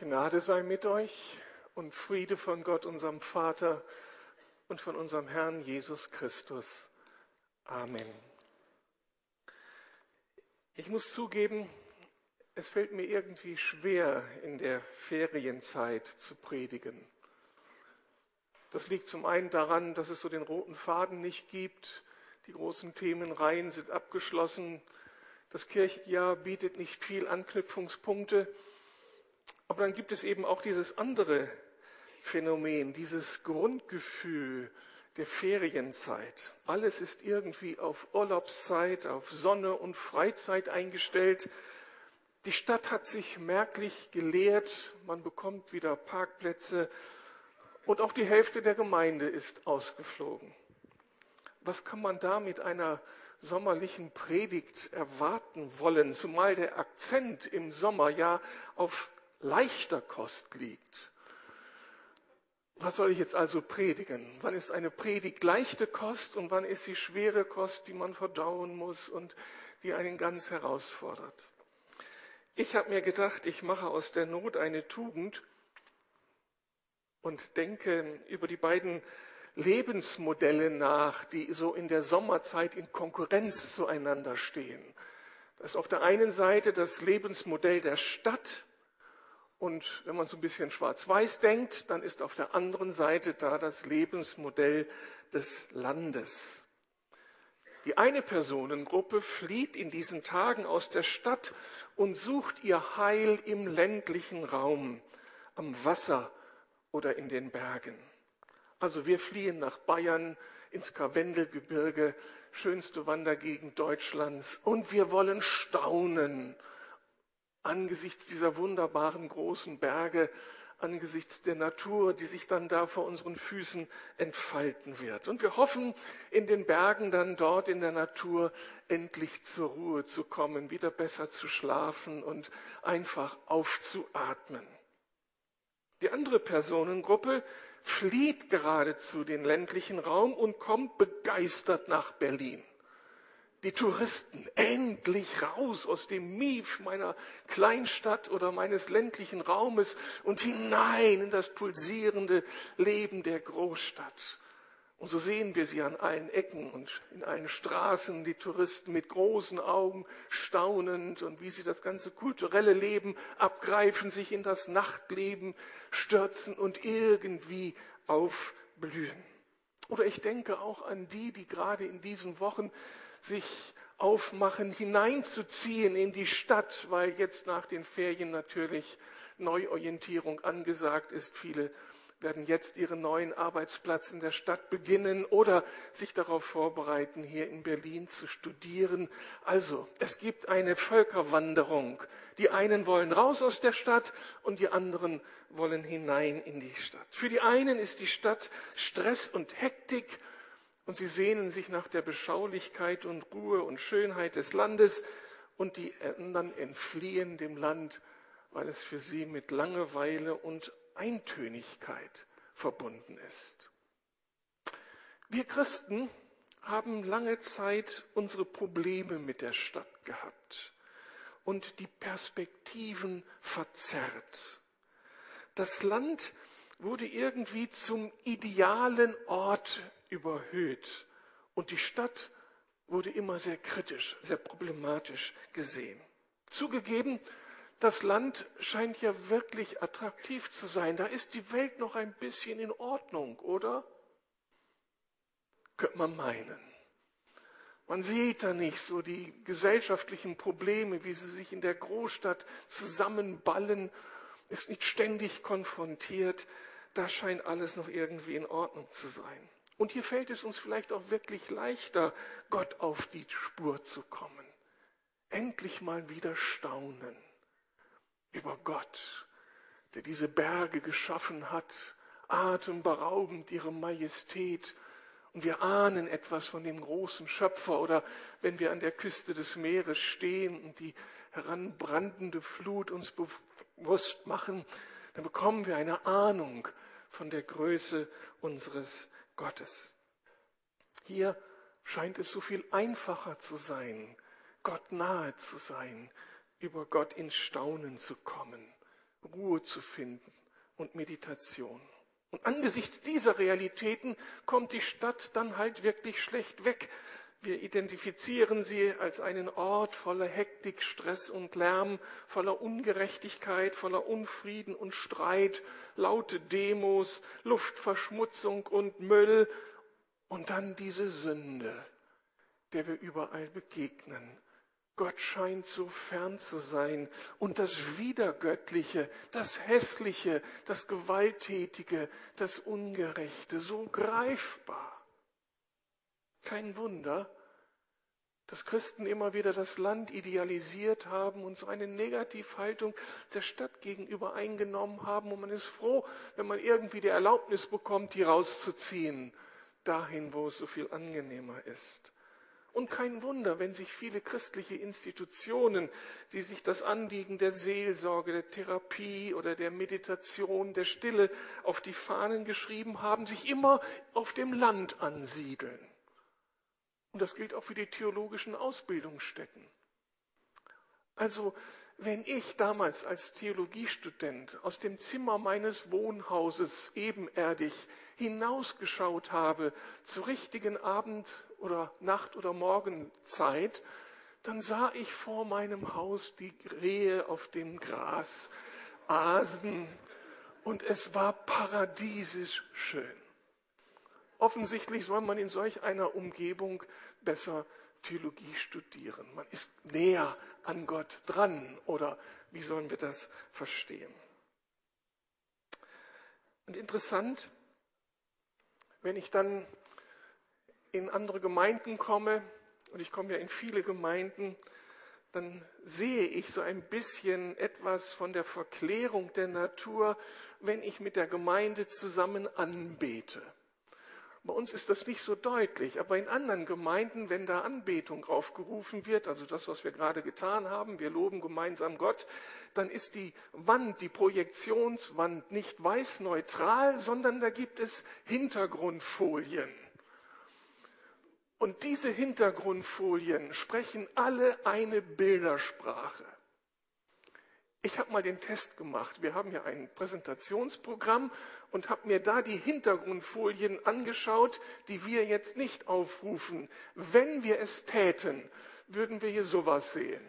Gnade sei mit euch und Friede von Gott, unserem Vater und von unserem Herrn Jesus Christus. Amen. Ich muss zugeben, es fällt mir irgendwie schwer, in der Ferienzeit zu predigen. Das liegt zum einen daran, dass es so den roten Faden nicht gibt. Die großen Themenreihen sind abgeschlossen. Das Kirchenjahr bietet nicht viel Anknüpfungspunkte. Aber dann gibt es eben auch dieses andere Phänomen, dieses Grundgefühl der Ferienzeit. Alles ist irgendwie auf Urlaubszeit, auf Sonne und Freizeit eingestellt. Die Stadt hat sich merklich geleert, man bekommt wieder Parkplätze und auch die Hälfte der Gemeinde ist ausgeflogen. Was kann man da mit einer sommerlichen Predigt erwarten wollen, zumal der Akzent im Sommer ja auf leichter Kost liegt? Was soll ich jetzt also predigen? Wann ist eine Predigt leichte Kost und wann ist sie schwere Kost, die man verdauen muss und die einen ganz herausfordert? Ich habe mir gedacht, ich mache aus der Not eine Tugend und denke über die beiden Lebensmodelle nach, die so in der Sommerzeit in Konkurrenz zueinander stehen. Das ist auf der einen Seite das Lebensmodell der Stadt und wenn man so ein bisschen schwarz-weiß denkt, dann ist auf der anderen Seite da das Lebensmodell des Landes. Die eine Personengruppe flieht in diesen Tagen aus der Stadt und sucht ihr Heil im ländlichen Raum, am Wasser oder in den Bergen. Also wir fliehen nach Bayern ins Karwendelgebirge, schönste Wandergegend Deutschlands, und wir wollen staunen angesichts dieser wunderbaren großen Berge, angesichts der Natur, die sich dann da vor unseren Füßen entfalten wird. Und wir hoffen, in den Bergen dann dort in der Natur endlich zur Ruhe zu kommen, wieder besser zu schlafen und einfach aufzuatmen. Die andere Personengruppe flieht geradezu den ländlichen Raum und kommt begeistert nach Berlin die Touristen endlich raus aus dem Mief meiner Kleinstadt oder meines ländlichen Raumes und hinein in das pulsierende Leben der Großstadt. Und so sehen wir sie an allen Ecken und in allen Straßen, die Touristen mit großen Augen staunend und wie sie das ganze kulturelle Leben abgreifen, sich in das Nachtleben stürzen und irgendwie aufblühen. Oder ich denke auch an die, die gerade in diesen Wochen sich aufmachen, hineinzuziehen in die Stadt, weil jetzt nach den Ferien natürlich Neuorientierung angesagt ist. Viele werden jetzt ihren neuen Arbeitsplatz in der Stadt beginnen oder sich darauf vorbereiten, hier in Berlin zu studieren. Also, es gibt eine Völkerwanderung. Die einen wollen raus aus der Stadt und die anderen wollen hinein in die Stadt. Für die einen ist die Stadt Stress und Hektik und sie sehnen sich nach der Beschaulichkeit und Ruhe und Schönheit des Landes und die anderen entfliehen dem Land, weil es für sie mit Langeweile und Eintönigkeit verbunden ist. Wir Christen haben lange Zeit unsere Probleme mit der Stadt gehabt und die Perspektiven verzerrt. Das Land wurde irgendwie zum idealen Ort überhöht und die Stadt wurde immer sehr kritisch, sehr problematisch gesehen. Zugegeben, das Land scheint ja wirklich attraktiv zu sein. Da ist die Welt noch ein bisschen in Ordnung, oder? Könnte man meinen. Man sieht da nicht so die gesellschaftlichen Probleme, wie sie sich in der Großstadt zusammenballen, ist nicht ständig konfrontiert. Da scheint alles noch irgendwie in Ordnung zu sein. Und hier fällt es uns vielleicht auch wirklich leichter, Gott auf die Spur zu kommen. Endlich mal wieder staunen über Gott, der diese Berge geschaffen hat, atemberaubend ihre Majestät. Und wir ahnen etwas von dem großen Schöpfer oder wenn wir an der Küste des Meeres stehen und die heranbrandende Flut uns bewusst machen, dann bekommen wir eine Ahnung von der Größe unseres Gottes. Hier scheint es so viel einfacher zu sein, Gott nahe zu sein, über Gott ins Staunen zu kommen. Ruhe zu finden und Meditation. Und angesichts dieser Realitäten kommt die Stadt dann halt wirklich schlecht weg. Wir identifizieren sie als einen Ort voller Hektik, Stress und Lärm, voller Ungerechtigkeit, voller Unfrieden und Streit, laute Demos, Luftverschmutzung und Müll und dann diese Sünde, der wir überall begegnen. Gott scheint so fern zu sein und das Widergöttliche, das Hässliche, das Gewalttätige, das Ungerechte so greifbar. Kein Wunder, dass Christen immer wieder das Land idealisiert haben und so eine Negativhaltung der Stadt gegenüber eingenommen haben. Und man ist froh, wenn man irgendwie die Erlaubnis bekommt, hier rauszuziehen, dahin, wo es so viel angenehmer ist. Und kein Wunder, wenn sich viele christliche Institutionen, die sich das Anliegen der Seelsorge, der Therapie oder der Meditation, der Stille auf die Fahnen geschrieben haben, sich immer auf dem Land ansiedeln. Und das gilt auch für die theologischen Ausbildungsstätten. Also, wenn ich damals als Theologiestudent aus dem Zimmer meines Wohnhauses ebenerdig hinausgeschaut habe zur richtigen Abend- oder Nacht- oder Morgenzeit, dann sah ich vor meinem Haus die Rehe auf dem Gras asen und es war paradiesisch schön. Offensichtlich soll man in solch einer Umgebung besser Theologie studieren. Man ist näher an Gott dran oder wie sollen wir das verstehen? Und interessant, wenn ich dann in andere Gemeinden komme, und ich komme ja in viele Gemeinden, dann sehe ich so ein bisschen etwas von der Verklärung der Natur, wenn ich mit der Gemeinde zusammen anbete. Bei uns ist das nicht so deutlich, aber in anderen Gemeinden, wenn da Anbetung aufgerufen wird, also das, was wir gerade getan haben, wir loben gemeinsam Gott, dann ist die Wand, die Projektionswand nicht weiß-neutral, sondern da gibt es Hintergrundfolien. Und diese Hintergrundfolien sprechen alle eine Bildersprache. Ich habe mal den Test gemacht. Wir haben ja ein Präsentationsprogramm und habe mir da die Hintergrundfolien angeschaut, die wir jetzt nicht aufrufen. Wenn wir es täten, würden wir hier sowas sehen.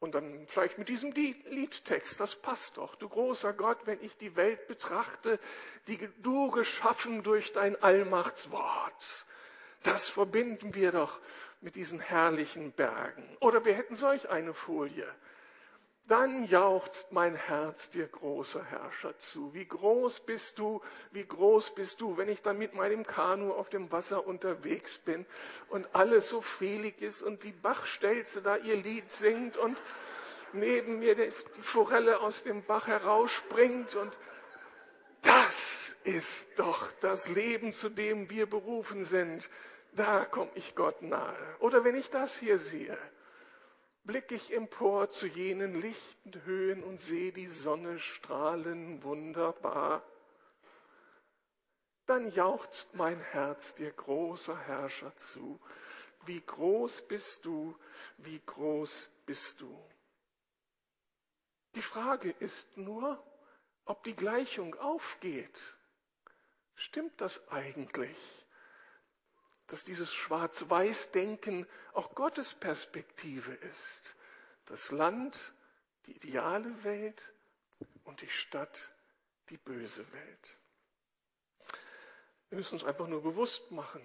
Und dann vielleicht mit diesem Liedtext, das passt doch. Du großer Gott, wenn ich die Welt betrachte, die du geschaffen durch dein Allmachtswort. Das verbinden wir doch mit diesen herrlichen Bergen. Oder wir hätten solch eine Folie. Dann jauchzt mein Herz dir, großer Herrscher, zu. Wie groß bist du, wie groß bist du, wenn ich dann mit meinem Kanu auf dem Wasser unterwegs bin und alles so fehlig ist und die Bachstelze da ihr Lied singt und neben mir die Forelle aus dem Bach herausspringt und das ist doch das Leben, zu dem wir berufen sind da komme ich Gott nahe. Oder wenn ich das hier sehe, blicke ich empor zu jenen lichten Höhen und sehe die Sonne strahlen wunderbar. Dann jauchzt mein Herz dir großer Herrscher zu. Wie groß bist du, wie groß bist du. Die Frage ist nur, ob die Gleichung aufgeht. Stimmt das eigentlich? Dass dieses Schwarz-Weiß-Denken auch Gottes Perspektive ist. Das Land, die ideale Welt und die Stadt, die böse Welt. Wir müssen uns einfach nur bewusst machen,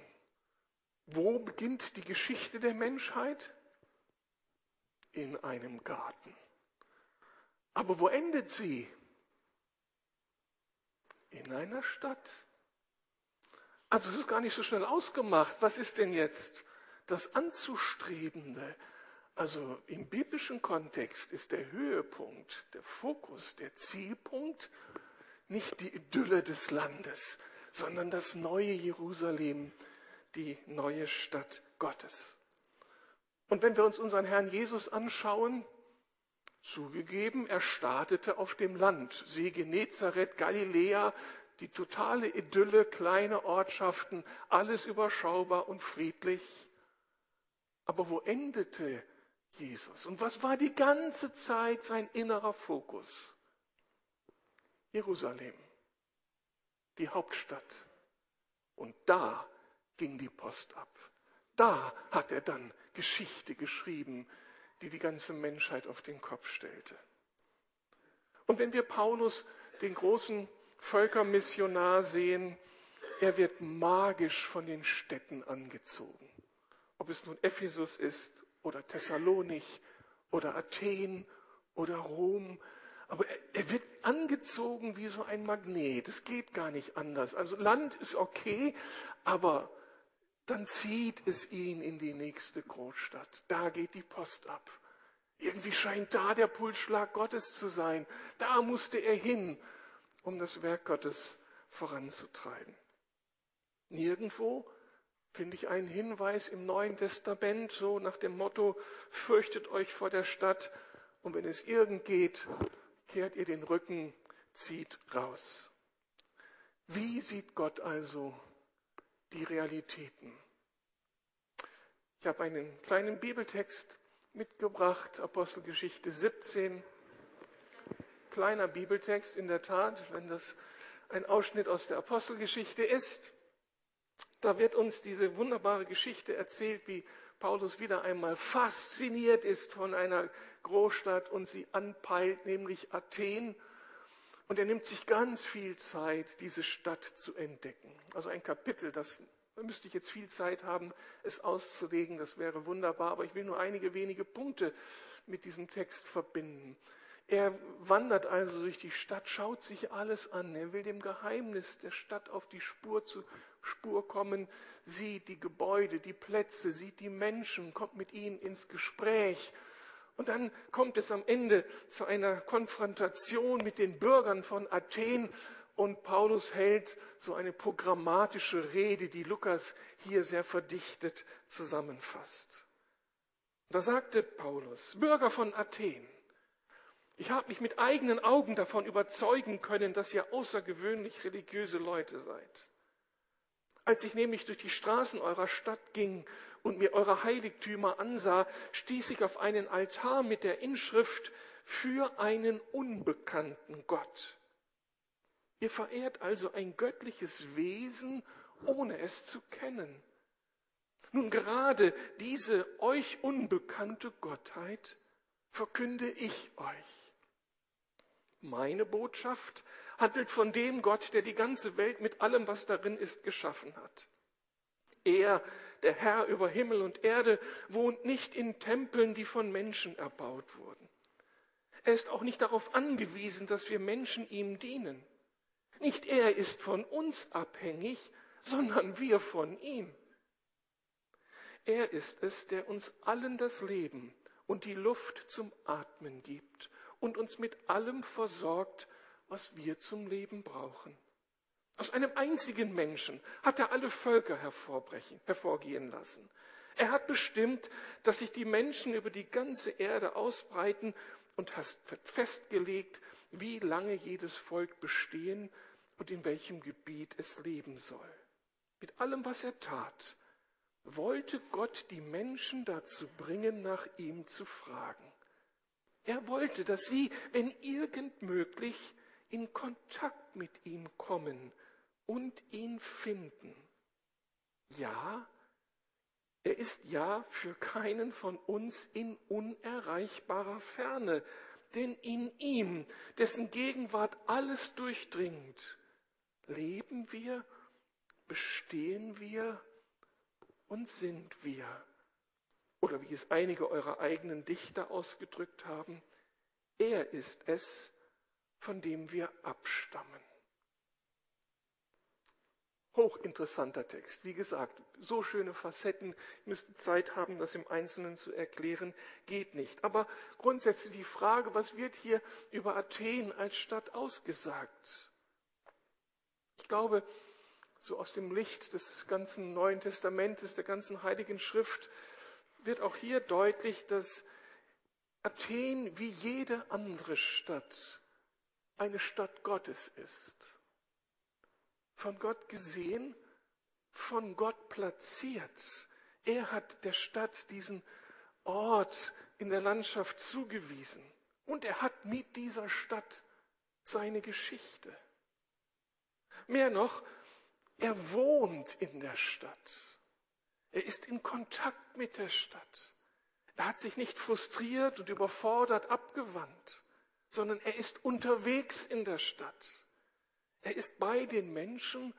wo beginnt die Geschichte der Menschheit? In einem Garten. Aber wo endet sie? In einer Stadt. Also es ist gar nicht so schnell ausgemacht. Was ist denn jetzt das Anzustrebende? Also im biblischen Kontext ist der Höhepunkt, der Fokus, der Zielpunkt nicht die Idylle des Landes, sondern das neue Jerusalem, die neue Stadt Gottes. Und wenn wir uns unseren Herrn Jesus anschauen, zugegeben, er startete auf dem Land, See Genezareth, Galiläa, die totale Idylle, kleine Ortschaften, alles überschaubar und friedlich. Aber wo endete Jesus. Und was war die ganze Zeit sein innerer Fokus? Jerusalem, die Hauptstadt. Und da ging die Post ab. Da hat er dann Geschichte geschrieben, die die ganze Menschheit auf den Kopf stellte. Und wenn wir Paulus, den großen Völkermissionar, sehen, er wird magisch von den Städten angezogen. Ob es nun Ephesus ist oder Thessalonich oder Athen oder Rom. Aber er, wird angezogen wie so ein Magnet. Es geht gar nicht anders. Also Land ist okay, aber dann zieht es ihn in die nächste Großstadt. Da geht die Post ab. Irgendwie scheint da der Pulsschlag Gottes zu sein. Da musste er hin, um das Werk Gottes voranzutreiben. Nirgendwo finde ich einen Hinweis im Neuen Testament, so nach dem Motto, fürchtet euch vor der Stadt und wenn es irgend geht, kehrt ihr den Rücken, zieht raus. Wie sieht Gott also die Realitäten? Ich habe einen kleinen Bibeltext mitgebracht, Apostelgeschichte 17. Kleiner Bibeltext in der Tat, wenn das ein Ausschnitt aus der Apostelgeschichte ist. Da wird uns diese wunderbare Geschichte erzählt, wie Paulus wieder einmal fasziniert ist von einer Großstadt und sie anpeilt, nämlich Athen. Und er nimmt sich ganz viel Zeit, diese Stadt zu entdecken. Also ein Kapitel, das da müsste ich jetzt viel Zeit haben, es auszulegen, das wäre wunderbar, aber ich will nur einige wenige Punkte mit diesem Text verbinden. Er wandert also durch die Stadt, schaut sich alles an. Er will dem Geheimnis der Stadt auf die Spur zu Spur kommen, sieht die Gebäude, die Plätze, sieht die Menschen, kommt mit ihnen ins Gespräch. Und dann kommt es am Ende zu einer Konfrontation mit den Bürgern von Athen und Paulus hält so eine programmatische Rede, die Lukas hier sehr verdichtet zusammenfasst. Da sagte Paulus, Bürger von Athen, ich habe mich mit eigenen Augen davon überzeugen können, dass ihr außergewöhnlich religiöse Leute seid. Als ich nämlich durch die Straßen eurer Stadt ging und mir eure Heiligtümer ansah, stieß ich auf einen Altar mit der Inschrift für einen unbekannten Gott. Ihr verehrt also ein göttliches Wesen, ohne es zu kennen. Nun gerade diese euch unbekannte Gottheit verkünde ich euch. Meine Botschaft handelt von dem Gott, der die ganze Welt mit allem, was darin ist, geschaffen hat. Er, der Herr über Himmel und Erde, wohnt nicht in Tempeln, die von Menschen erbaut wurden. Er ist auch nicht darauf angewiesen, dass wir Menschen ihm dienen. Nicht er ist von uns abhängig, sondern wir von ihm. Er ist es, der uns allen das Leben und die Luft zum Atmen gibt und uns mit allem versorgt, was wir zum Leben brauchen. Aus einem einzigen Menschen hat er alle Völker hervorgehen lassen. Er hat bestimmt, dass sich die Menschen über die ganze Erde ausbreiten und hat festgelegt, wie lange jedes Volk bestehen und in welchem Gebiet es leben soll. Mit allem, was er tat, wollte Gott die Menschen dazu bringen, nach ihm zu fragen. Er wollte, dass sie, wenn irgend möglich, in Kontakt mit ihm kommen und ihn finden. Ja, er ist ja für keinen von uns in unerreichbarer Ferne, denn in ihm, dessen Gegenwart alles durchdringt, leben wir, bestehen wir und sind wir. Oder wie es einige eurer eigenen Dichter ausgedrückt haben, er ist es, von dem wir abstammen. Hochinteressanter Text. Wie gesagt, so schöne Facetten. Müsste Zeit haben, das im Einzelnen zu erklären. Geht nicht. Aber grundsätzlich die Frage, was wird hier über Athen als Stadt ausgesagt? Ich glaube, so aus dem Licht des ganzen Neuen Testamentes, der ganzen Heiligen Schrift, wird auch hier deutlich, dass Athen wie jede andere Stadt eine Stadt Gottes ist. Von Gott gesehen, von Gott platziert. Er hat der Stadt diesen Ort in der Landschaft zugewiesen. Und er hat mit dieser Stadt seine Geschichte. Mehr noch, er wohnt in der Stadt. Er ist in Kontakt mit der Stadt. Er hat sich nicht frustriert und überfordert abgewandt, sondern er ist unterwegs in der Stadt. Er ist bei den Menschen,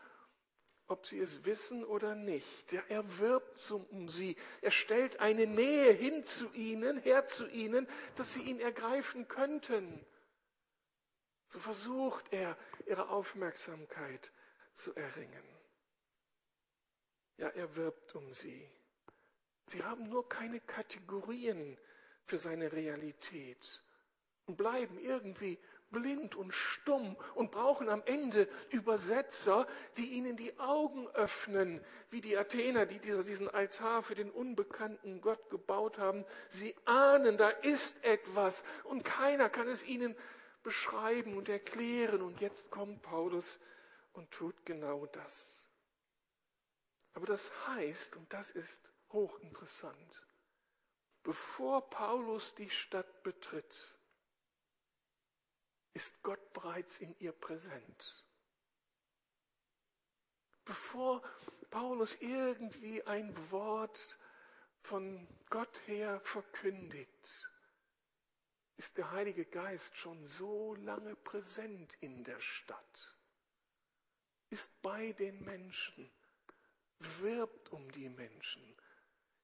ob sie es wissen oder nicht. Er wirbt um sie. Er stellt eine Nähe hin zu ihnen, her zu ihnen, dass sie ihn ergreifen könnten. So versucht er, ihre Aufmerksamkeit zu erringen. Ja, er wirbt um sie. Sie haben nur keine Kategorien für seine Realität und bleiben irgendwie blind und stumm und brauchen am Ende Übersetzer, die ihnen die Augen öffnen, wie die Athener, die diesen Altar für den unbekannten Gott gebaut haben. Sie ahnen, da ist etwas und keiner kann es ihnen beschreiben und erklären. Und jetzt kommt Paulus und tut genau das. Aber das heißt, und das ist hochinteressant, bevor Paulus die Stadt betritt, ist Gott bereits in ihr präsent. Bevor Paulus irgendwie ein Wort von Gott her verkündigt, ist der Heilige Geist schon so lange präsent in der Stadt, ist bei den Menschen, wirbt um die Menschen,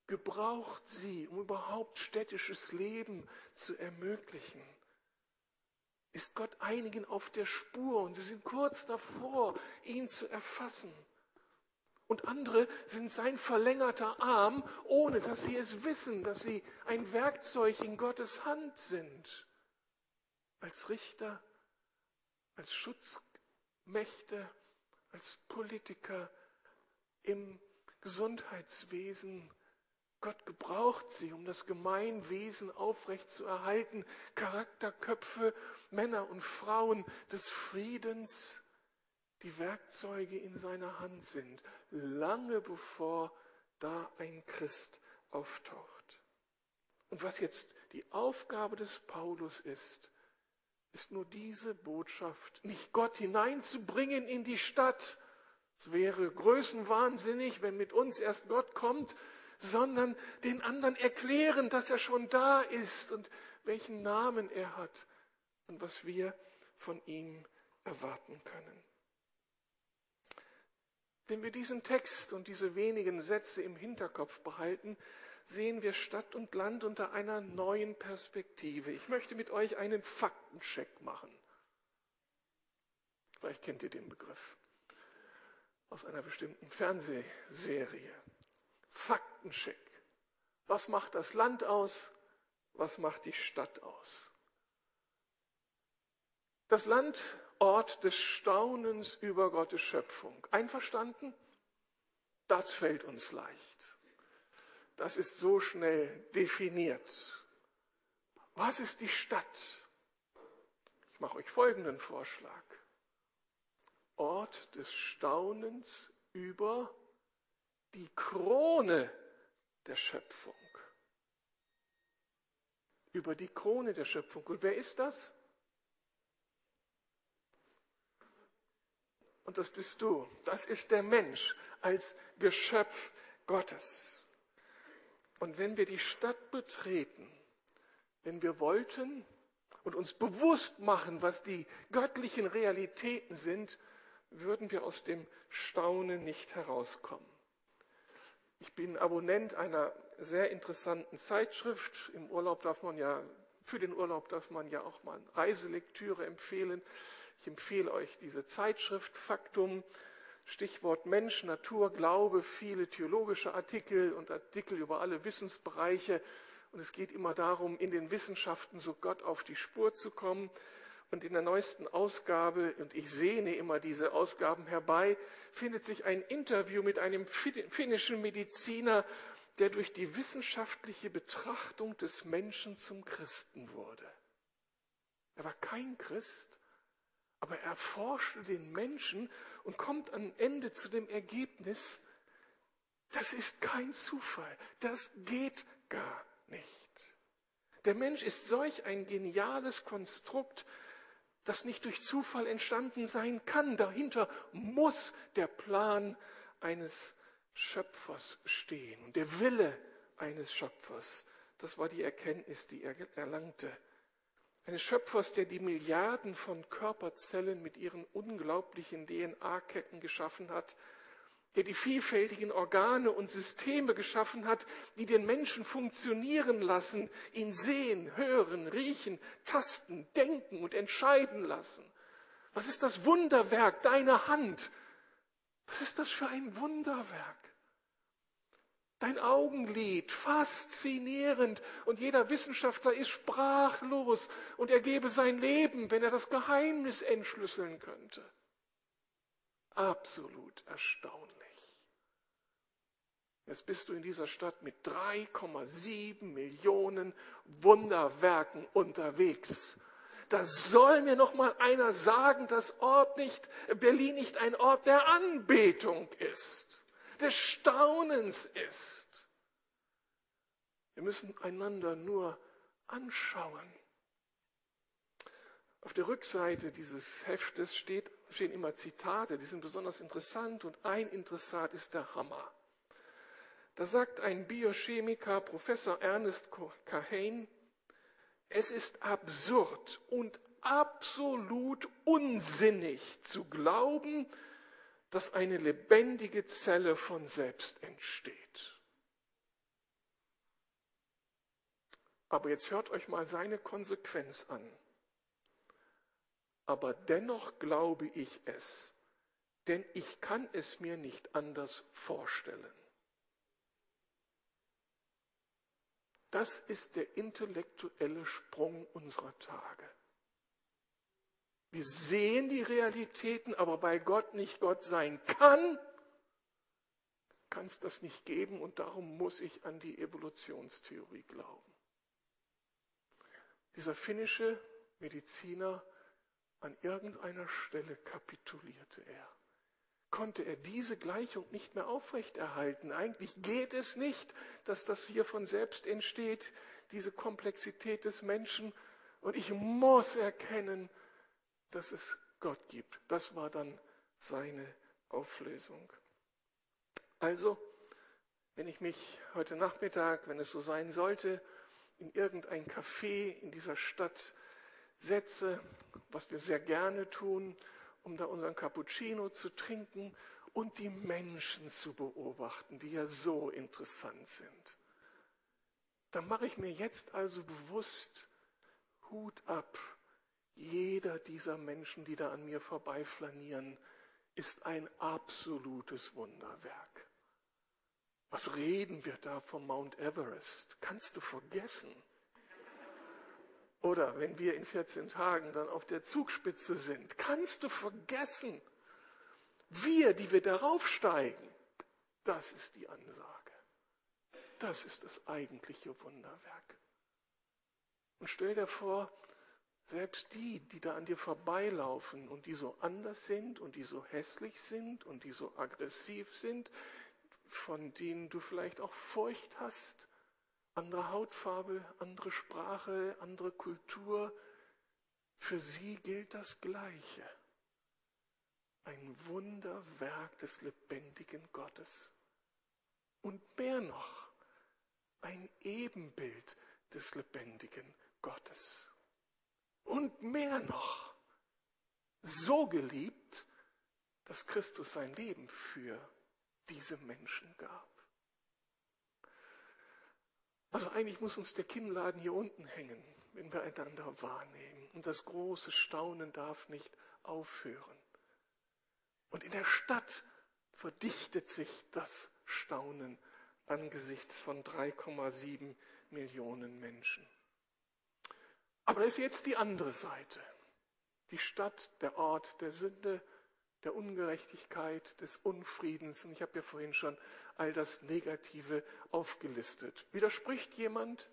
gebraucht sie, um überhaupt städtisches Leben zu ermöglichen. Ist Gott einigen auf der Spur und sie sind kurz davor, ihn zu erfassen. Und andere sind sein verlängerter Arm, ohne dass sie es wissen, dass sie ein Werkzeug in Gottes Hand sind. Als Richter, als Schutzmächte, als Politiker im Gesundheitswesen. Gott gebraucht sie, um das Gemeinwesen aufrechtzuerhalten. Charakterköpfe, Männer und Frauen des Friedens die Werkzeuge in seiner Hand sind, lange bevor da ein Christ auftaucht. Und was jetzt die Aufgabe des Paulus ist, ist nur diese Botschaft, nicht Gott hineinzubringen in die Stadt, es wäre größenwahnsinnig, wenn mit uns erst Gott kommt, sondern den anderen erklären, dass er schon da ist und welchen Namen er hat und was wir von ihm erwarten können. Wenn wir diesen Text und diese wenigen Sätze im Hinterkopf behalten, sehen wir Stadt und Land unter einer neuen Perspektive. Ich möchte mit euch einen Faktencheck machen. Vielleicht kennt ihr den Begriff aus einer bestimmten Fernsehserie. Faktencheck. Was macht das Land aus? Was macht die Stadt aus? Das Land Ort des Staunens über Gottes Schöpfung. Einverstanden? Das fällt uns leicht. Das ist so schnell definiert. Was ist die Stadt? Ich mache euch folgenden Vorschlag. Ort des Staunens über die Krone der Schöpfung. Über die Krone der Schöpfung. Und wer ist das? Und das bist du. Das ist der Mensch als Geschöpf Gottes. Und wenn wir die Stadt betreten, wenn wir wollten und uns bewusst machen, was die göttlichen Realitäten sind, würden wir aus dem Staunen nicht herauskommen. Ich bin Abonnent einer sehr interessanten Zeitschrift. Im Urlaub darf man ja, für den Urlaub darf man ja auch mal Reiselektüre empfehlen. Ich empfehle euch diese Zeitschrift Faktum, Stichwort Mensch, Natur, Glaube, viele theologische Artikel und Artikel über alle Wissensbereiche. Und es geht immer darum, in den Wissenschaften so Gott auf die Spur zu kommen. Und in der neuesten Ausgabe, und ich sehne immer diese Ausgaben herbei, findet sich ein Interview mit einem finnischen Mediziner, der durch die wissenschaftliche Betrachtung des Menschen zum Christen wurde. Er war kein Christ, aber er forschte den Menschen und kommt am Ende zu dem Ergebnis, das ist kein Zufall, das geht gar nicht. Der Mensch ist solch ein geniales Konstrukt, das nicht durch Zufall entstanden sein kann. Dahinter muss der Plan eines Schöpfers stehen und der Wille eines Schöpfers. Das war die Erkenntnis, die er erlangte. Eines Schöpfers, der die Milliarden von Körperzellen mit ihren unglaublichen DNA-Ketten geschaffen hat, der die vielfältigen Organe und Systeme geschaffen hat, die den Menschen funktionieren lassen, ihn sehen, hören, riechen, tasten, denken und entscheiden lassen. Was ist das Wunderwerk deiner Hand? Was ist das für ein Wunderwerk? Dein Augenlid, faszinierend. Und jeder Wissenschaftler ist sprachlos und er gebe sein Leben, wenn er das Geheimnis entschlüsseln könnte. Absolut erstaunlich. Jetzt bist du in dieser Stadt mit 3,7 Millionen Wunderwerken unterwegs. Da soll mir noch mal einer sagen, dass Ort nicht, Berlin nicht ein Ort der Anbetung ist, des Staunens ist. Wir müssen einander nur anschauen. Auf der Rückseite dieses Heftes steht, stehen immer Zitate, die sind besonders interessant und ein Interessat ist der Hammer. Da sagt ein Biochemiker, Professor Ernest Kahane, es ist absurd und absolut unsinnig zu glauben, dass eine lebendige Zelle von selbst entsteht. Aber jetzt hört euch mal seine Konsequenz an. Aber dennoch glaube ich es, denn ich kann es mir nicht anders vorstellen. Das ist der intellektuelle Sprung unserer Tage. Wir sehen die Realitäten, aber weil Gott nicht Gott sein kann, kann es das nicht geben und darum muss ich an die Evolutionstheorie glauben. Dieser finnische Mediziner, an irgendeiner Stelle kapitulierte er konnte er diese Gleichung nicht mehr aufrechterhalten. Eigentlich geht es nicht, dass das hier von selbst entsteht, diese Komplexität des Menschen. Und ich muss erkennen, dass es Gott gibt. Das war dann seine Auflösung. Also, wenn ich mich heute Nachmittag, wenn es so sein sollte, in irgendein Café in dieser Stadt setze, was wir sehr gerne tun, um da unseren Cappuccino zu trinken und die Menschen zu beobachten, die ja so interessant sind. Da mache ich mir jetzt also bewusst, Hut ab, jeder dieser Menschen, die da an mir vorbeiflanieren, ist ein absolutes Wunderwerk. Was reden wir da vom Mount Everest? Kannst du vergessen. Oder wenn wir in 14 Tagen dann auf der Zugspitze sind, kannst du vergessen, wir, die wir darauf steigen, das ist die Ansage. Das ist das eigentliche Wunderwerk. Und stell dir vor, selbst die, die da an dir vorbeilaufen und die so anders sind und die so hässlich sind und die so aggressiv sind, von denen du vielleicht auch Furcht hast, andere Hautfarbe, andere Sprache, andere Kultur. Für sie gilt das Gleiche. Ein Wunderwerk des lebendigen Gottes. Und mehr noch, ein Ebenbild des lebendigen Gottes. Und mehr noch, so geliebt, dass Christus sein Leben für diese Menschen gab. Also eigentlich muss uns der Kinnladen hier unten hängen, wenn wir einander wahrnehmen. Und das große Staunen darf nicht aufhören. Und in der Stadt verdichtet sich das Staunen angesichts von 3,7 Millionen Menschen. Aber das ist jetzt die andere Seite. Die Stadt, der Ort der Sünde, der Ungerechtigkeit, des Unfriedens. Und ich habe ja vorhin schon all das Negative aufgelistet. Widerspricht jemand?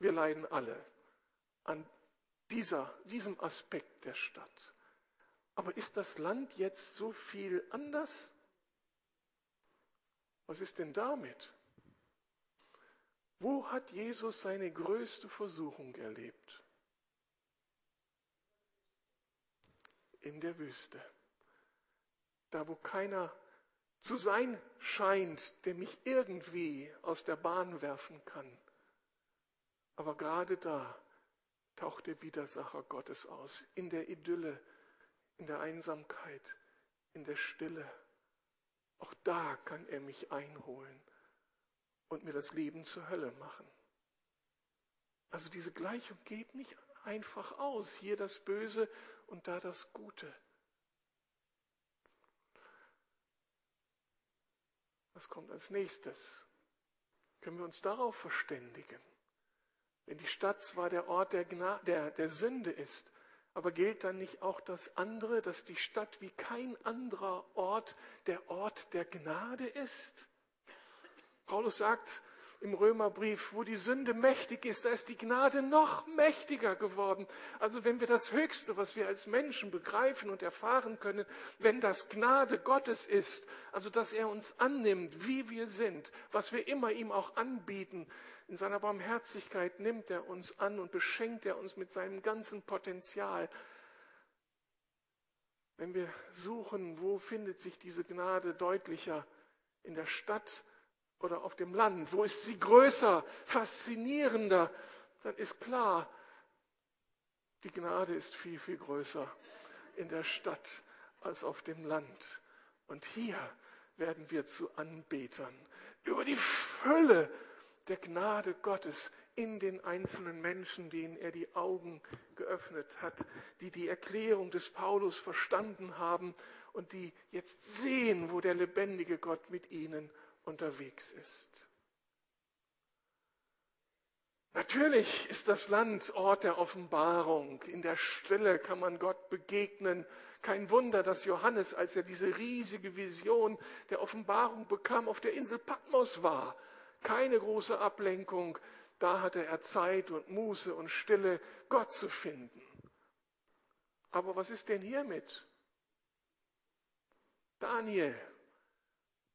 Wir leiden alle an dieser, diesem Aspekt der Stadt. Aber ist das Land jetzt so viel anders? Was ist denn damit? Wo hat Jesus seine größte Versuchung erlebt? In der Wüste. Da, wo keiner zu sein scheint, der mich irgendwie aus der Bahn werfen kann. Aber gerade da taucht der Widersacher Gottes aus, in der Idylle, in der Einsamkeit, in der Stille. Auch da kann er mich einholen und mir das Leben zur Hölle machen. Also diese Gleichung geht nicht einfach aus. Hier das Böse und da das Gute. Was kommt als nächstes? Können wir uns darauf verständigen? Wenn die Stadt zwar der Ort der, der, der Sünde ist, aber gilt dann nicht auch das andere, dass die Stadt wie kein anderer Ort der Ort der Gnade ist? Paulus sagt im Römerbrief, wo die Sünde mächtig ist, da ist die Gnade noch mächtiger geworden. Also wenn wir das Höchste, was wir als Menschen begreifen und erfahren können, wenn das Gnade Gottes ist, also dass er uns annimmt, wie wir sind, was wir immer ihm auch anbieten, in seiner Barmherzigkeit nimmt er uns an und beschenkt er uns mit seinem ganzen Potenzial. Wenn wir suchen, wo findet sich diese Gnade deutlicher? In der Stadt oder auf dem Land? Wo ist sie größer, faszinierender? Dann ist klar, die Gnade ist viel, viel größer in der Stadt als auf dem Land. Und hier werden wir zu Anbetern über die Fülle der Gnade Gottes in den einzelnen Menschen, denen er die Augen geöffnet hat, die die Erklärung des Paulus verstanden haben und die jetzt sehen, wo der lebendige Gott mit ihnen unterwegs ist. Natürlich ist das Land Ort der Offenbarung. In der Stille kann man Gott begegnen. Kein Wunder, dass Johannes, als er diese riesige Vision der Offenbarung bekam, auf der Insel Patmos war. Keine große Ablenkung. Da hatte er Zeit und Muße und Stille, Gott zu finden. Aber was ist denn hiermit? Daniel,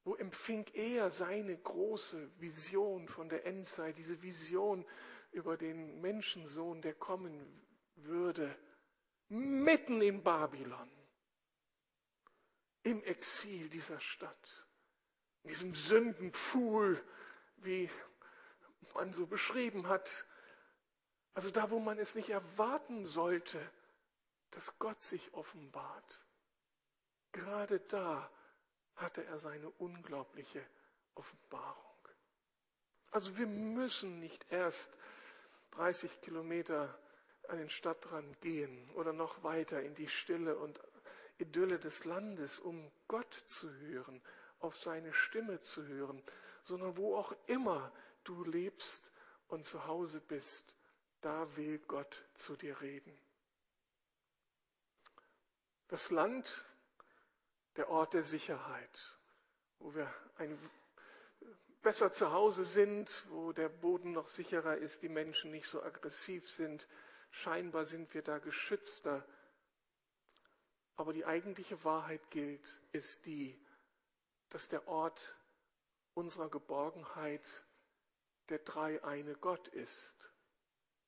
wo empfing er seine große Vision von der Endzeit, diese Vision über den Menschensohn, der kommen würde, mitten in Babylon, im Exil dieser Stadt, in diesem Sündenpfuhl, wie man so beschrieben hat, also da, wo man es nicht erwarten sollte, dass Gott sich offenbart. Gerade da hatte er seine unglaubliche Offenbarung. Also wir müssen nicht erst 30 Kilometer an den Stadtrand gehen oder noch weiter in die Stille und Idylle des Landes, um Gott zu hören, auf seine Stimme zu hören, sondern wo auch immer du lebst und zu Hause bist, da will Gott zu dir reden. Das Land der Ort der Sicherheit, wo wir ein, besser zu Hause sind, wo der Boden noch sicherer ist, die Menschen nicht so aggressiv sind. Scheinbar sind wir da geschützter. Aber die eigentliche Wahrheit gilt, ist die, dass der Ort unserer Geborgenheit der dreieine Gott ist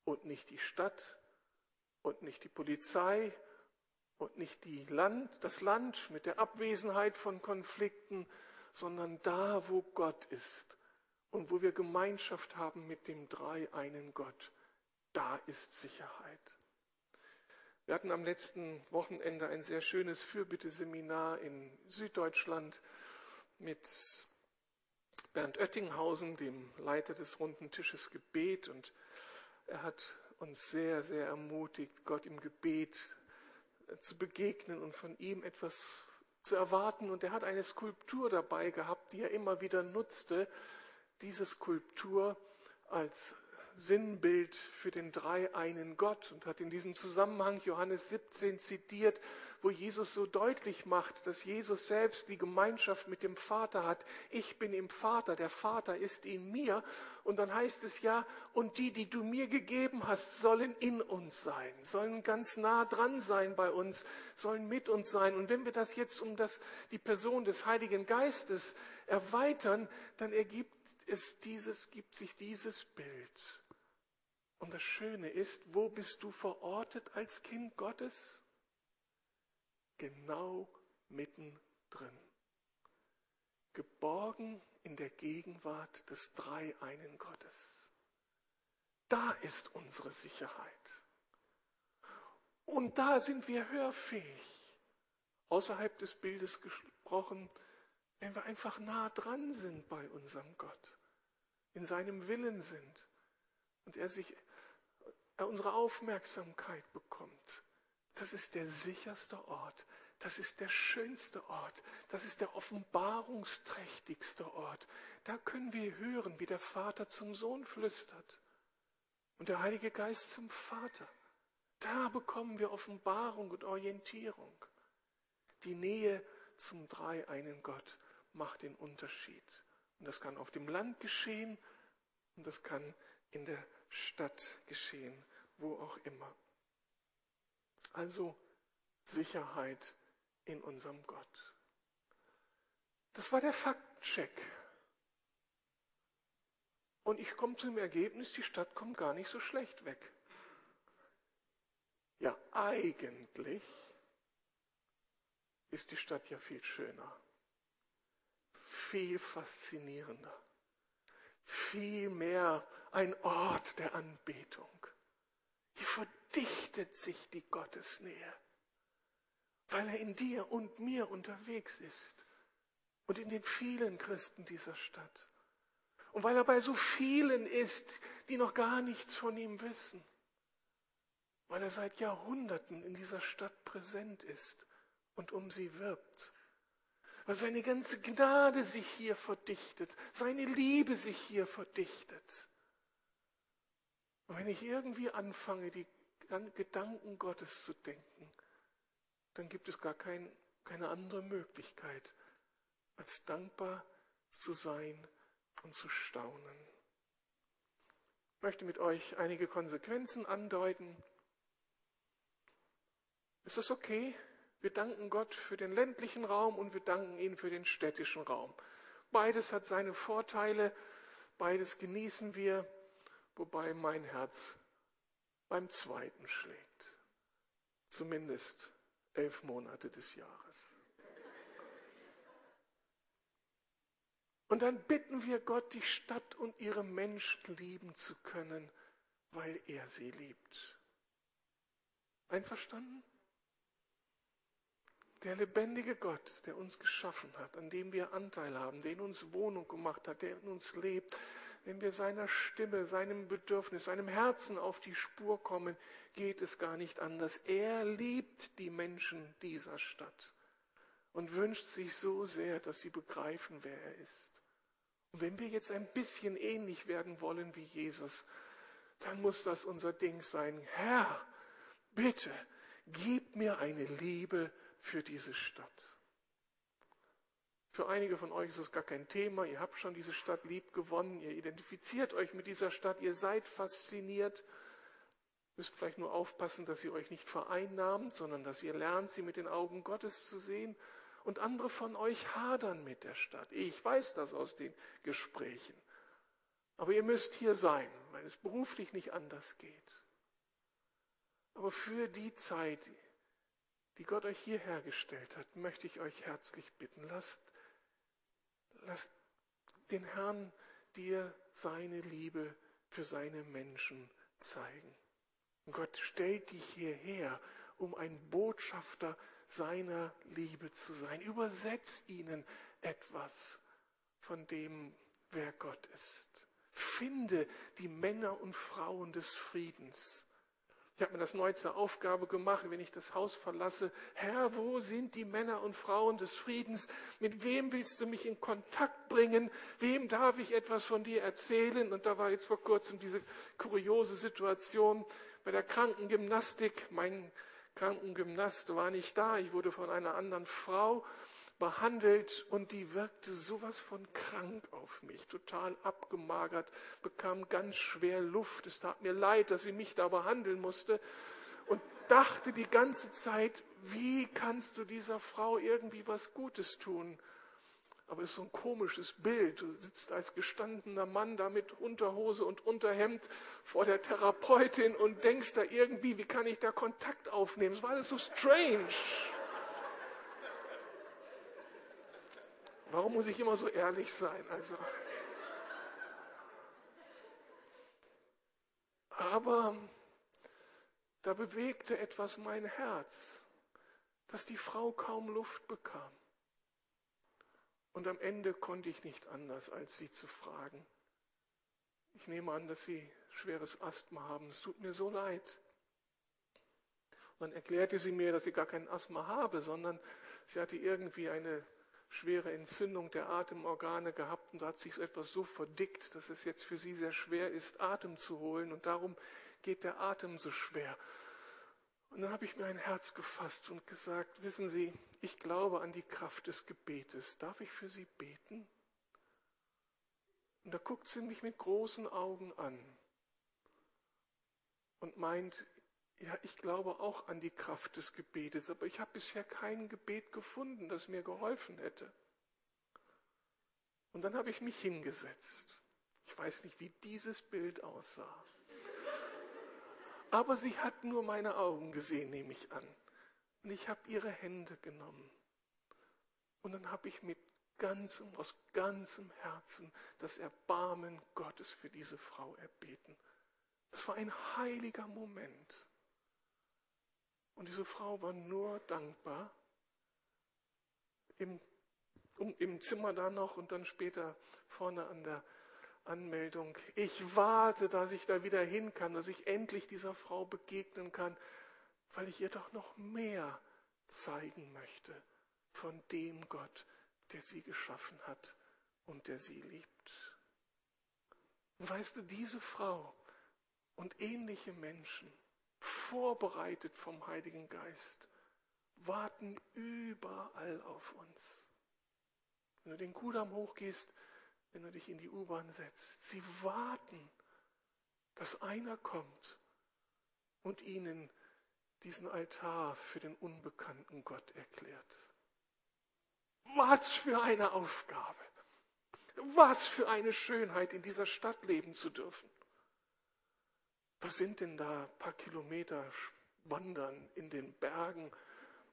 und nicht die Stadt und nicht die Polizei und nicht Land, das Land mit der Abwesenheit von Konflikten, sondern da, wo Gott ist und wo wir Gemeinschaft haben mit dem dreieinen Gott, da ist Sicherheit. Wir hatten am letzten Wochenende ein sehr schönes Fürbiteseminar in Süddeutschland mit Bernd Oettinghausen, dem Leiter des runden Tisches Gebet. Und er hat uns sehr, sehr ermutigt, Gott im Gebet zu begegnen und von ihm etwas zu erwarten. Und er hat eine Skulptur dabei gehabt, die er immer wieder nutzte. Diese Skulptur als Sinnbild für den dreieinen Gott und hat in diesem Zusammenhang Johannes 17 zitiert, wo Jesus so deutlich macht, dass Jesus selbst die Gemeinschaft mit dem Vater hat. Ich bin im Vater, der Vater ist in mir. Und dann heißt es ja, und die, die du mir gegeben hast, sollen in uns sein, sollen ganz nah dran sein bei uns, sollen mit uns sein. Und wenn wir das jetzt um das, die Person des Heiligen Geistes erweitern, dann ergibt es dieses, gibt sich dieses Bild. Und das Schöne ist, wo bist du verortet als Kind Gottes? Genau mittendrin. Geborgen in der Gegenwart des Dreieinen Gottes. Da ist unsere Sicherheit. Und da sind wir hörfähig. Außerhalb des Bildes gesprochen, wenn wir einfach nah dran sind bei unserem Gott, in seinem Willen sind und er sich unsere Aufmerksamkeit bekommt. Das ist der sicherste Ort, das ist der schönste Ort, das ist der offenbarungsträchtigste Ort. Da können wir hören, wie der Vater zum Sohn flüstert und der Heilige Geist zum Vater. Da bekommen wir Offenbarung und Orientierung. Die Nähe zum dreieinen Gott macht den Unterschied. Und das kann auf dem Land geschehen und das kann in der Stadt geschehen, wo auch immer. Also Sicherheit in unserem Gott. Das war der Faktcheck. Und ich komme zum Ergebnis, die Stadt kommt gar nicht so schlecht weg. Ja, eigentlich ist die Stadt ja viel schöner, viel faszinierender, viel mehr ein Ort der Anbetung. Hier verdichtet sich die Gottesnähe, weil er in dir und mir unterwegs ist und in den vielen Christen dieser Stadt. Und weil er bei so vielen ist, die noch gar nichts von ihm wissen weil er seit Jahrhunderten in dieser Stadt präsent ist und um sie wirbt. Weil seine ganze Gnade sich hier verdichtet, seine Liebe sich hier verdichtet. Und wenn ich irgendwie anfange, die Gedanken Gottes zu denken, dann gibt es gar kein, keine andere Möglichkeit, als dankbar zu sein und zu staunen. Ich möchte mit euch einige Konsequenzen andeuten. Ist das okay? Wir danken Gott für den ländlichen Raum und wir danken ihm für den städtischen Raum. Beides hat seine Vorteile, beides genießen wir, wobei mein Herz beim zweiten schlägt. Zumindest elf Monate des Jahres. Und dann bitten wir Gott, die Stadt und ihre Menschen lieben zu können, weil er sie liebt. Einverstanden? Der lebendige Gott, der uns geschaffen hat, an dem wir Anteil haben, der in uns Wohnung gemacht hat, der in uns lebt, wenn wir seiner Stimme, seinem Bedürfnis, seinem Herzen auf die Spur kommen, geht es gar nicht anders. Er liebt die Menschen dieser Stadt und wünscht sich so sehr, dass sie begreifen, wer er ist. Und wenn wir jetzt ein bisschen ähnlich werden wollen wie Jesus, dann muss das unser Ding sein. Herr, bitte, gib mir eine Liebe, für diese Stadt. Für einige von euch ist es gar kein Thema. Ihr habt schon diese Stadt lieb gewonnen. Ihr identifiziert euch mit dieser Stadt. Ihr seid fasziniert. Müsst vielleicht nur aufpassen, dass ihr euch nicht vereinnahmt, sondern dass ihr lernt, sie mit den Augen Gottes zu sehen. Und andere von euch hadern mit der Stadt. Ich weiß das aus den Gesprächen. Aber ihr müsst hier sein, weil es beruflich nicht anders geht. Aber für die Zeit, die Gott euch hierher gestellt hat, möchte ich euch herzlich bitten, lasst, lasst den Herrn dir seine Liebe für seine Menschen zeigen. Und Gott stellt dich hierher, um ein Botschafter seiner Liebe zu sein. Übersetz ihnen etwas von dem, wer Gott ist. Finde die Männer und Frauen des Friedens ich habe mir das neu zur Aufgabe gemacht, wenn ich das Haus verlasse. Herr, wo sind die Männer und Frauen des Friedens? Mit wem willst du mich in Kontakt bringen? Wem darf ich etwas von dir erzählen? Und da war jetzt vor kurzem diese kuriose Situation bei der Krankengymnastik. Mein Krankengymnast war nicht da. Ich wurde von einer anderen Frau behandelt und die wirkte sowas von krank auf mich, total abgemagert, bekam ganz schwer Luft. Es tat mir leid, dass sie mich da behandeln musste und dachte die ganze Zeit, wie kannst du dieser Frau irgendwie was Gutes tun? aber es ist so ein komisches Bild. Du sitzt als gestandener Mann da mit Unterhose und Unterhemd vor der Therapeutin und denkst da irgendwie, wie kann ich da Kontakt aufnehmen? Es war alles so strange. Warum muss ich immer so ehrlich sein? Also. Aber da bewegte etwas mein Herz, dass die Frau kaum Luft bekam. Und am Ende konnte ich nicht anders, als sie zu fragen. Ich nehme an, dass Sie schweres Asthma haben. Es tut mir so leid. Und dann erklärte sie mir, dass sie gar kein Asthma habe, sondern sie hatte irgendwie eine schwere Entzündung der Atemorgane gehabt und da hat sich etwas so verdickt, dass es jetzt für sie sehr schwer ist, Atem zu holen und darum geht der Atem so schwer. Und dann habe ich mir ein Herz gefasst und gesagt, wissen Sie, ich glaube an die Kraft des Gebetes. Darf ich für Sie beten? Und da guckt sie mich mit großen Augen an und meint, ja, ich glaube auch an die Kraft des Gebetes, aber ich habe bisher kein Gebet gefunden, das mir geholfen hätte. Und dann habe ich mich hingesetzt. Ich weiß nicht, wie dieses Bild aussah. Aber sie hat nur meine Augen gesehen, nehme ich an. Und ich habe ihre Hände genommen. Und dann habe ich mit ganzem, aus ganzem Herzen das Erbarmen Gottes für diese Frau erbeten. Es war ein heiliger Moment. Und diese Frau war nur dankbar. Im, um, Im Zimmer da noch und dann später vorne an der Anmeldung. Ich warte, dass ich da wieder hin kann, dass ich endlich dieser Frau begegnen kann, weil ich ihr doch noch mehr zeigen möchte von dem Gott, der sie geschaffen hat und der sie liebt. Und weißt du, diese Frau und ähnliche Menschen, vorbereitet vom Heiligen Geist, warten überall auf uns. Wenn du den Kudamm hochgehst, wenn du dich in die U-Bahn setzt, sie warten, dass einer kommt und ihnen diesen Altar für den unbekannten Gott erklärt. Was für eine Aufgabe! Was für eine Schönheit, in dieser Stadt leben zu dürfen. Was sind denn da ein paar Kilometer wandern in den Bergen,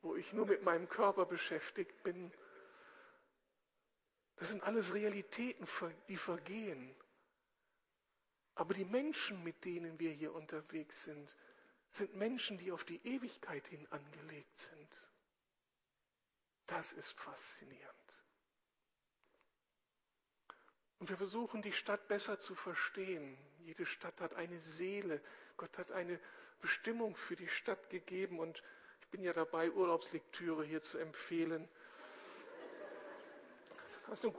wo ich nur mit meinem Körper beschäftigt bin? Das sind alles Realitäten, die vergehen. Aber die Menschen, mit denen wir hier unterwegs sind, sind Menschen, die auf die Ewigkeit hin angelegt sind. Das ist faszinierend. Und wir versuchen, die Stadt besser zu verstehen. Jede Stadt hat eine Seele. Gott hat eine Bestimmung für die Stadt gegeben. Und ich bin ja dabei, Urlaubslektüre hier zu empfehlen. Das ist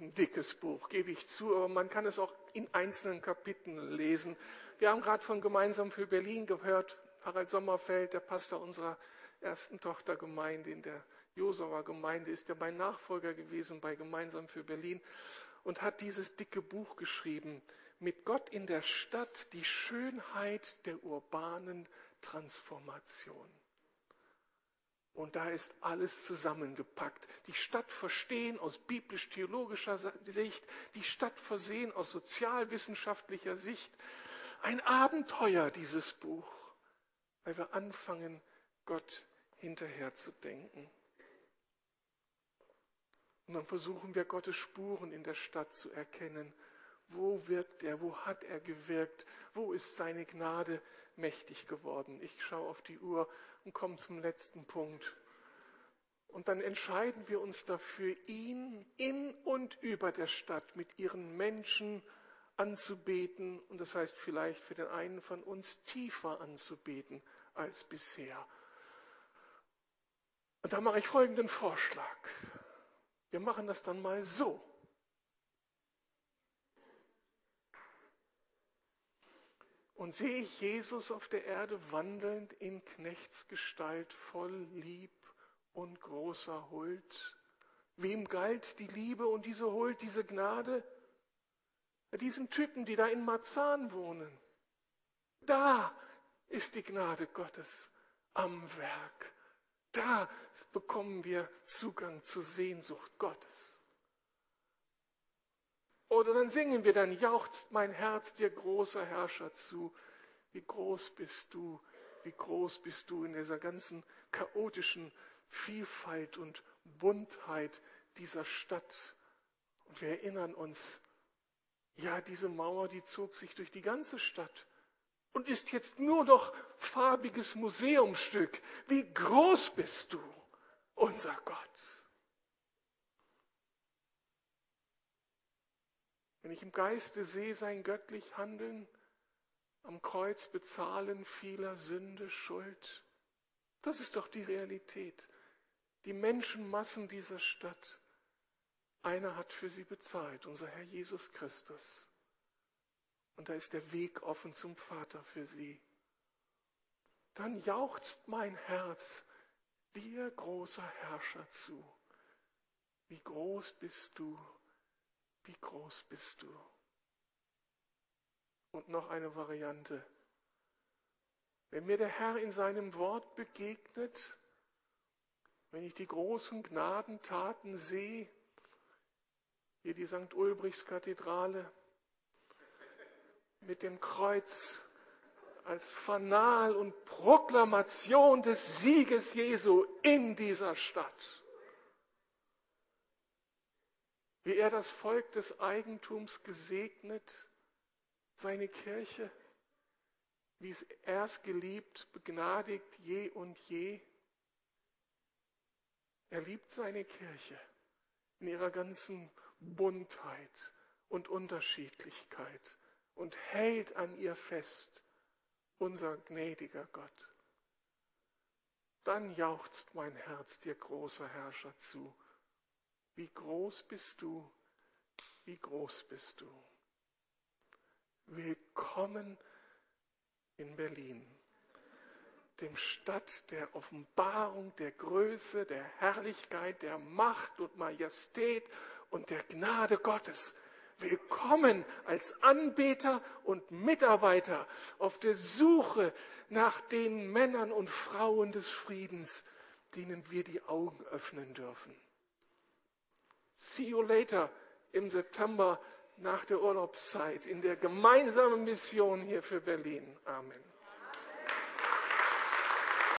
ein dickes Buch, gebe ich zu, aber man kann es auch in einzelnen Kapiteln lesen. Wir haben gerade von Gemeinsam für Berlin gehört. Harald Sommerfeld, der Pastor unserer ersten Tochtergemeinde in der Josauer Gemeinde, ist ja mein Nachfolger gewesen bei Gemeinsam für Berlin und hat dieses dicke Buch geschrieben, mit Gott in der Stadt die Schönheit der urbanen Transformation. Und da ist alles zusammengepackt. Die Stadt verstehen aus biblisch-theologischer Sicht, die Stadt versehen aus sozialwissenschaftlicher Sicht. Ein Abenteuer, dieses Buch, weil wir anfangen, Gott hinterher zu denken. Und dann versuchen wir Gottes Spuren in der Stadt zu erkennen. Wo wirkt er? Wo hat er gewirkt? Wo ist seine Gnade mächtig geworden? Ich schaue auf die Uhr und komme zum letzten Punkt. Und dann entscheiden wir uns dafür, ihn in und über der Stadt mit ihren Menschen anzubeten. Und das heißt vielleicht für den einen von uns tiefer anzubeten als bisher. Und da mache ich folgenden Vorschlag. Wir machen das dann mal so. Und sehe ich Jesus auf der Erde wandelnd in Knechtsgestalt voll Lieb und großer Huld. Wem galt die Liebe und diese Huld, diese Gnade? Diesen Typen, die da in Marzahn wohnen. Da ist die Gnade Gottes am Werk. Da bekommen wir Zugang zur Sehnsucht Gottes. Oder dann singen wir, dann jauchzt mein Herz dir großer Herrscher zu. Wie groß bist du, wie groß bist du in dieser ganzen chaotischen Vielfalt und Buntheit dieser Stadt. Und wir erinnern uns, ja, diese Mauer, die zog sich durch die ganze Stadt und ist jetzt nur noch farbiges Museumstück. Wie groß bist du, unser Gott? Wenn ich im Geiste sehe sein göttlich Handeln, am Kreuz bezahlen vieler Sünde Schuld, das ist doch die Realität. Die Menschenmassen dieser Stadt, einer hat für sie bezahlt, unser Herr Jesus Christus. Und da ist der Weg offen zum Vater für sie. Dann jauchzt mein Herz dir, großer Herrscher, zu. Wie groß bist du, wie groß bist du? Und noch eine Variante. Wenn mir der Herr in seinem Wort begegnet, wenn ich die großen Gnadentaten sehe, hier die St. Ulbrichs Kathedrale mit dem Kreuz als Fanal und Proklamation des Sieges Jesu in dieser Stadt wie er das Volk des Eigentums gesegnet, seine Kirche, wie es erst geliebt, begnadigt je und je. Er liebt seine Kirche in ihrer ganzen Buntheit und Unterschiedlichkeit und hält an ihr fest, unser gnädiger Gott. Dann jauchzt mein Herz dir großer Herrscher zu wie groß bist du? Wie groß bist du? Willkommen in Berlin, dem Stadt der Offenbarung, der Größe, der Herrlichkeit, der Macht und Majestät und der Gnade Gottes. Willkommen als Anbeter und Mitarbeiter auf der Suche nach den Männern und Frauen des Friedens, denen wir die Augen öffnen dürfen. See you later im September nach der Urlaubszeit in der gemeinsamen Mission hier für Berlin. Amen.